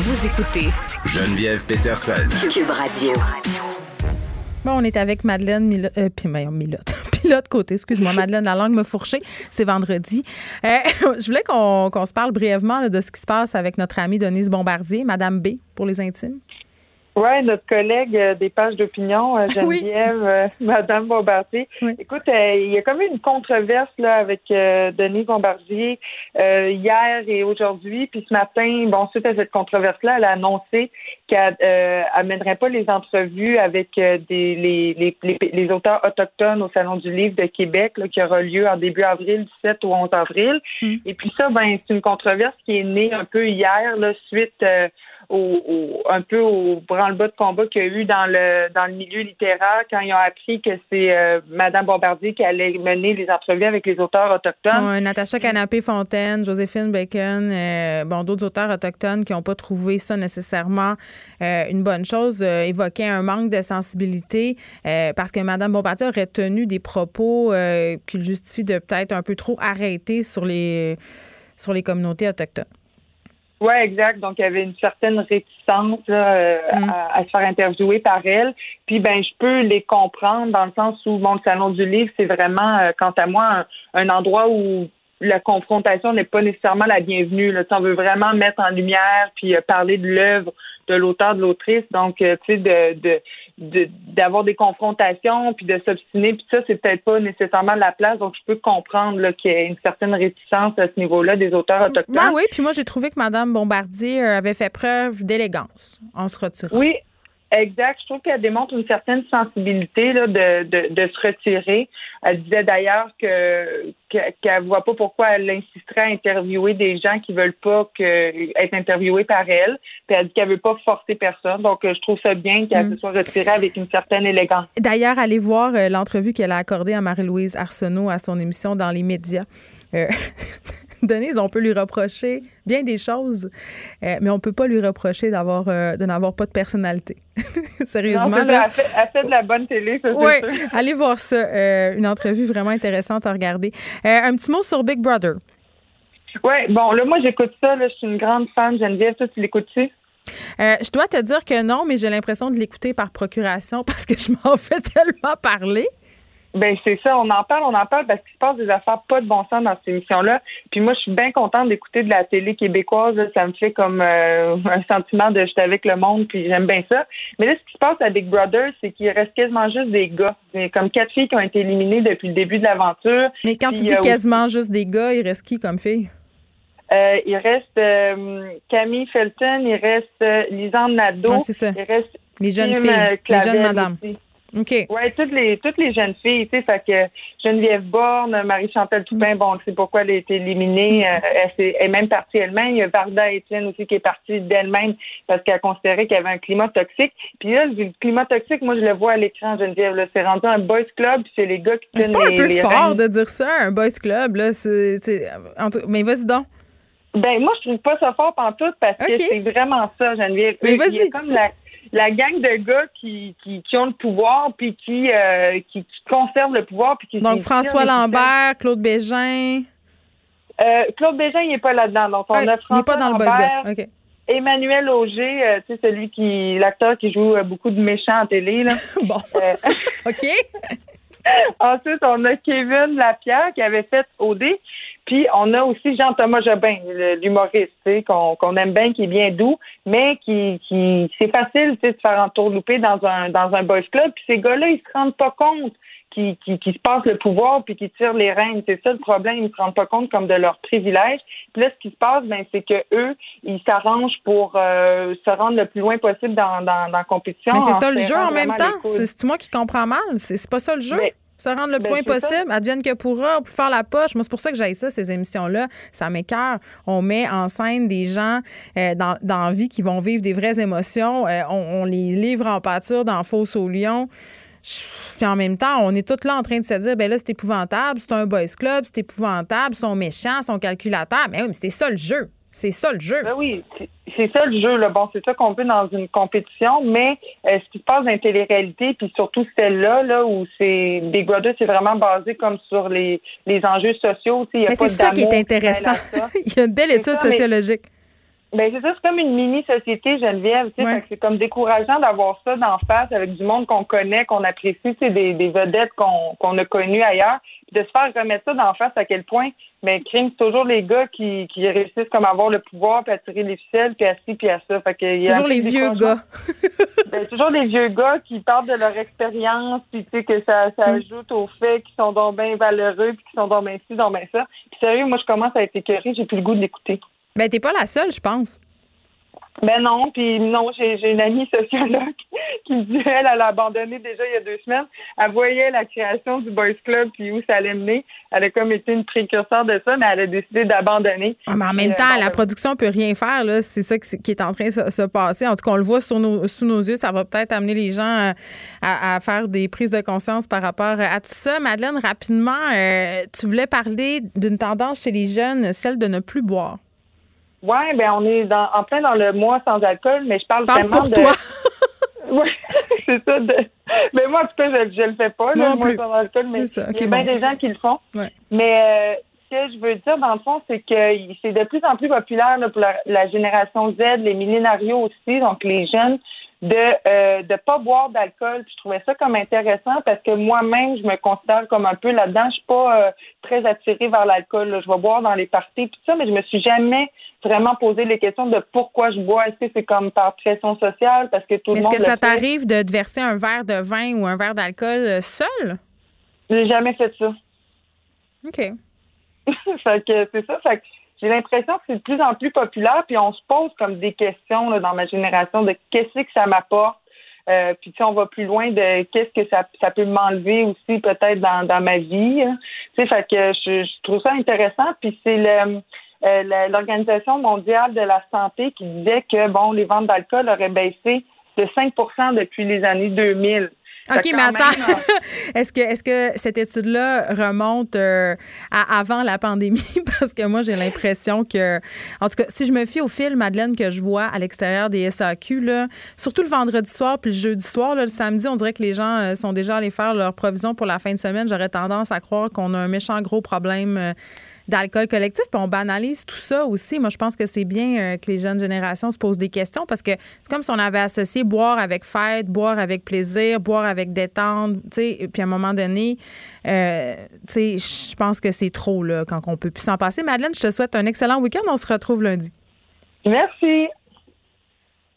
Vous écoutez Geneviève Peterson. Cube Radio. Bon, on est avec Madeleine Milo- euh, puis. Pilote côté, excuse-moi, Madeleine, la langue me fourchée. C'est vendredi. Euh, je voulais qu'on se parle brièvement là, de ce qui se passe avec notre amie Denise Bombardier, Madame B, pour les intimes. Oui, notre collègue euh, des pages d'opinion, euh, Oui. Geneviève, euh, Madame Bombardier. Oui. Écoute, euh, il y a comme eu une controverse là avec euh, Denis Bombardier euh, hier et aujourd'hui. Puis ce matin, bon, suite à cette controverse-là, elle a annoncé qu'elle euh, amènerait pas les entrevues avec des, les, les, les, les auteurs autochtones au Salon du Livre de Québec, là, qui aura lieu en début avril, du 7 au 11 avril. Mm. Et puis ça, ben, c'est une controverse qui est née un peu hier, là, suite euh, au, un peu au branle-bas de combat qu'il y a eu dans le dans le milieu littéraire quand ils ont appris que c'est euh, Madame Bombardier qui allait mener les entrevues avec les auteurs autochtones. Natacha Canapé-Fontaine, Joséphine Bacon, euh, bon, d'autres auteurs autochtones qui n'ont pas trouvé ça nécessairement euh, une bonne chose, euh, évoquaient un manque de sensibilité parce que Mme Bombardier aurait tenu des propos qui le justifient de peut-être un peu trop arrêter sur les, sur les communautés autochtones. Oui, exact. Donc, il y avait une certaine réticence là, euh, Mm. à, à se faire interviewer par elle. Puis, ben, je peux les comprendre dans le sens où, bon, le Salon du Livre, c'est vraiment, euh, quant à moi, un, un endroit où la confrontation n'est pas nécessairement la bienvenue. Là. On veut vraiment mettre en lumière puis euh, parler de l'œuvre de l'auteur, de l'autrice. Donc, euh, tu sais, de, de, de- d'avoir des confrontations puis de s'obstiner, puis ça, c'est peut-être pas nécessairement la place. Donc, je peux comprendre là, qu'il y a une certaine réticence à ce niveau-là des auteurs autochtones. Oui, oui. Puis moi, j'ai trouvé que Mme Bombardier euh, avait fait preuve d'élégance en se retirant. Oui, exact. Je trouve qu'elle démontre une certaine sensibilité là, de, de, de se retirer. Elle disait d'ailleurs que que- qu'elle voit pas pourquoi elle insisterait à interviewer des gens qui veulent pas que, être interviewés par elle. Puis elle dit qu'elle veut pas forcer personne. Donc euh, je trouve ça bien qu'elle Mm. se soit retirée avec une certaine élégance. D'ailleurs, allez voir euh, l'entrevue qu'elle a accordée à Marie-Louise Arsenault à son émission dans les médias. Euh, Denise, on peut lui reprocher bien des choses, euh, mais on peut pas lui reprocher d'avoir euh, de n'avoir pas de personnalité. Sérieusement, Non, là. elle, fait, elle fait de la bonne télé, ça Oui, sûr. allez voir ça. Euh, une entrevue vraiment intéressante à regarder. Un petit mot sur Big Brother. Ouais, bon, là, moi, j'écoute ça. Là, je suis une grande fan, Geneviève. Toi, tu l'écoutes-tu? Euh, je dois te dire que non, mais j'ai l'impression de l'écouter par procuration parce que je m'en fais tellement parler. Ben c'est ça, on en parle, on en parle parce qu'il se passe des affaires pas de bon sens dans cette émission-là. Puis moi, je suis bien contente d'écouter de la télé québécoise. Ça me fait comme euh, un sentiment de j'étais avec le monde, puis j'aime bien ça. Mais là, ce qui se passe à Big Brother, c'est qu'il reste quasiment juste des gars. Comme quatre filles qui ont été éliminées depuis le début de l'aventure. Mais quand tu dis euh, quasiment juste des gars, il reste qui comme fille? Euh, il reste Camille Felton, il reste euh, Lisanne Nadeau, Ah, il reste Les jeunes filles, les jeunes madames. aussi. OK. Ouais, toutes les toutes les jeunes filles, tu sais, fait que Geneviève Borne, Marie-Chantal Toupin, bon, on sait pourquoi elle a été éliminée, euh, elle, est même partie elle-même. Il y a Varda Étienne aussi qui est partie d'elle-même parce qu'elle considérait qu'il y avait un climat toxique. Puis là, le climat toxique, moi, je le vois à l'écran, Geneviève, là, c'est rendu un boys club, puis c'est les gars qui C'est pas un les- peu les fort de dire ça, un boys club, là? c'est- c'est- en tout- Mais vas-y donc. Ben, moi, je trouve pas ça fort pantoute parce Ok. que c'est vraiment ça, Geneviève. Mais Il y a comme la, la gang de gars qui, qui, qui ont le pouvoir puis qui, euh, qui, qui conservent le pouvoir puis qui Donc, François Lambert, Claude Bégin. Euh, Claude Bégin, il n'est pas là-dedans. Donc, on a il n'est pas dans le. OK. Emmanuel Auger, euh, tu sais, celui qui, l'acteur qui joue euh, beaucoup de méchants en télé, là. Bon. OK. Ensuite, on a Kevin Lapierre qui avait fait OD. Puis, on a aussi Jean-Thomas Jobin, l'humoriste, tu sais, qu'on aime bien, qui est bien doux, mais qui, qui c'est facile, tu sais, de se faire entourlouper dans un, dans un boys club. Puis, ces gars-là, ils se rendent pas compte qui, qui, qui se passent le pouvoir puis qui tirent les rênes. C'est ça le problème. Ils se rendent pas compte comme de leur privilège. Puis là, ce qui se passe, ben, c'est que eux, ils s'arrangent pour euh, se rendre le plus loin possible dans, dans, dans la compétition. Mais c'est ça le jeu en même temps. C'est moi qui comprends mal. C'est pas ça le jeu? Se rendre le ben, point ça. possible, advienne que pourra, plus faire la poche. Moi, c'est pour ça que j'aille ça, ces émissions-là. Ça m'écœure. On met en scène des gens euh, dans, dans la vie qui vont vivre des vraies émotions. Euh, on, on les livre en pâture dans Fosse au Lion. Puis en même temps, on est tous là en train de se dire, ben là, c'est épouvantable, c'est un boys club, c'est épouvantable, ils sont méchants, ils sont calculateurs. Mais oui, mais c'est ça le jeu. C'est ça le jeu. Ben oui, c'est- ça le jeu. Là. Bon, c'est ça qu'on veut dans une compétition, mais euh, ce qui se passe dans les téléréalités, puis surtout celle-là, là, où c'est Big Brother, c'est vraiment basé comme sur les, les enjeux sociaux. y a Mais c'est ça qui est intéressant. Il y a une belle étude ça, mais- sociologique. Ben c'est ça, c'est comme une mini société Geneviève, tu sais, c'est comme décourageant d'avoir ça d'en face avec du monde qu'on connaît, qu'on apprécie, c'est des, des vedettes qu'on qu'on a connues ailleurs, puis de se faire remettre ça d'en face à quel point, ben crime, c'est toujours les gars qui, qui réussissent comme à avoir le pouvoir, puis à tirer les ficelles, puis à ci, puis à ça. Fait que y a toujours les vieux gars. ben, toujours les vieux gars qui parlent de leur expérience, puis tu sais que ça, ça mm. ajoute au fait qu'ils sont donc bien valeureux, puis qu'ils sont donc bien ci, donc bien ça. Puis sérieux, moi je commence à être écœurée, j'ai plus le goût de l'écouter. Ben, t'es pas la seule, je pense. Ben non, puis non, j'ai une amie sociologue qui me dit, elle, elle a abandonné déjà il y a deux semaines. Elle voyait la création du Boys Club puis où ça allait mener. Elle a comme été une précurseur de ça, mais elle a décidé d'abandonner. Ah, mais en même temps, euh, la production peut rien faire, là. C'est ça qui est en train de se, passer. En tout cas, on le voit sous nos yeux. Ça va peut-être amener les gens à, faire des prises de conscience par rapport à tout ça. Madeleine, rapidement, euh, tu voulais parler d'une tendance chez les jeunes, celle de ne plus boire. Oui, ben on est dans, en plein dans le mois sans alcool, mais je parle, vraiment pour de. Toi. oui, c'est ça. De... Mais moi, en tout cas, je, je le fais pas, le mois sans alcool, mais il y a bien des gens qui le font. Mais euh, ce que je veux dire, dans le fond, c'est que c'est de plus en plus populaire pour la, génération Z, les millénarios aussi, donc les jeunes, de euh, de pas boire d'alcool. Je trouvais ça comme intéressant parce que moi-même, je me considère comme un peu là-dedans. Je suis pas euh, très attirée vers l'alcool. Je vais boire dans les parties tout ça, mais je me suis jamais vraiment posé les questions de pourquoi je bois. Est-ce que c'est comme par pression sociale? Parce que tout le monde. Est-ce que ça t'arrive de te verser un verre de vin ou un verre d'alcool euh, seul? J'ai jamais fait ça. OK. fait que c'est ça. Fait que j'ai l'impression que c'est de plus en plus populaire, puis on se pose comme des questions là, dans ma génération de qu'est-ce que ça m'apporte? Euh, puis si on va plus loin de qu'est-ce que ça, ça peut m'enlever aussi peut-être dans, dans ma vie. Tu sais, fait que je, je, trouve ça intéressant. Puis c'est le euh, l'Organisation mondiale de la santé qui disait que bon, les ventes d'alcool auraient baissé de 5% depuis les années 2000. OK, mais attends. est-ce que, est que cette étude-là remonte euh, à avant la pandémie? Parce que moi, j'ai l'impression que, en tout cas, si je me fie au film, Madeleine, que je vois à l'extérieur des SAQ, là, surtout le vendredi soir puis le jeudi soir, le samedi, on dirait que les gens euh, sont déjà allés faire leurs provisions pour la fin de semaine. J'aurais tendance à croire qu'on a un méchant gros problème. Euh, d'alcool collectif, puis on banalise tout ça aussi. Moi, je pense que c'est bien euh, que les jeunes générations se posent des questions parce que c'est comme si on avait associé boire avec fête, boire avec plaisir, boire avec détente, puis à un moment donné, euh, je pense que c'est trop, là, quand on peut plus s'en passer. Madeleine, je te souhaite un excellent week-end. On se retrouve lundi. Merci.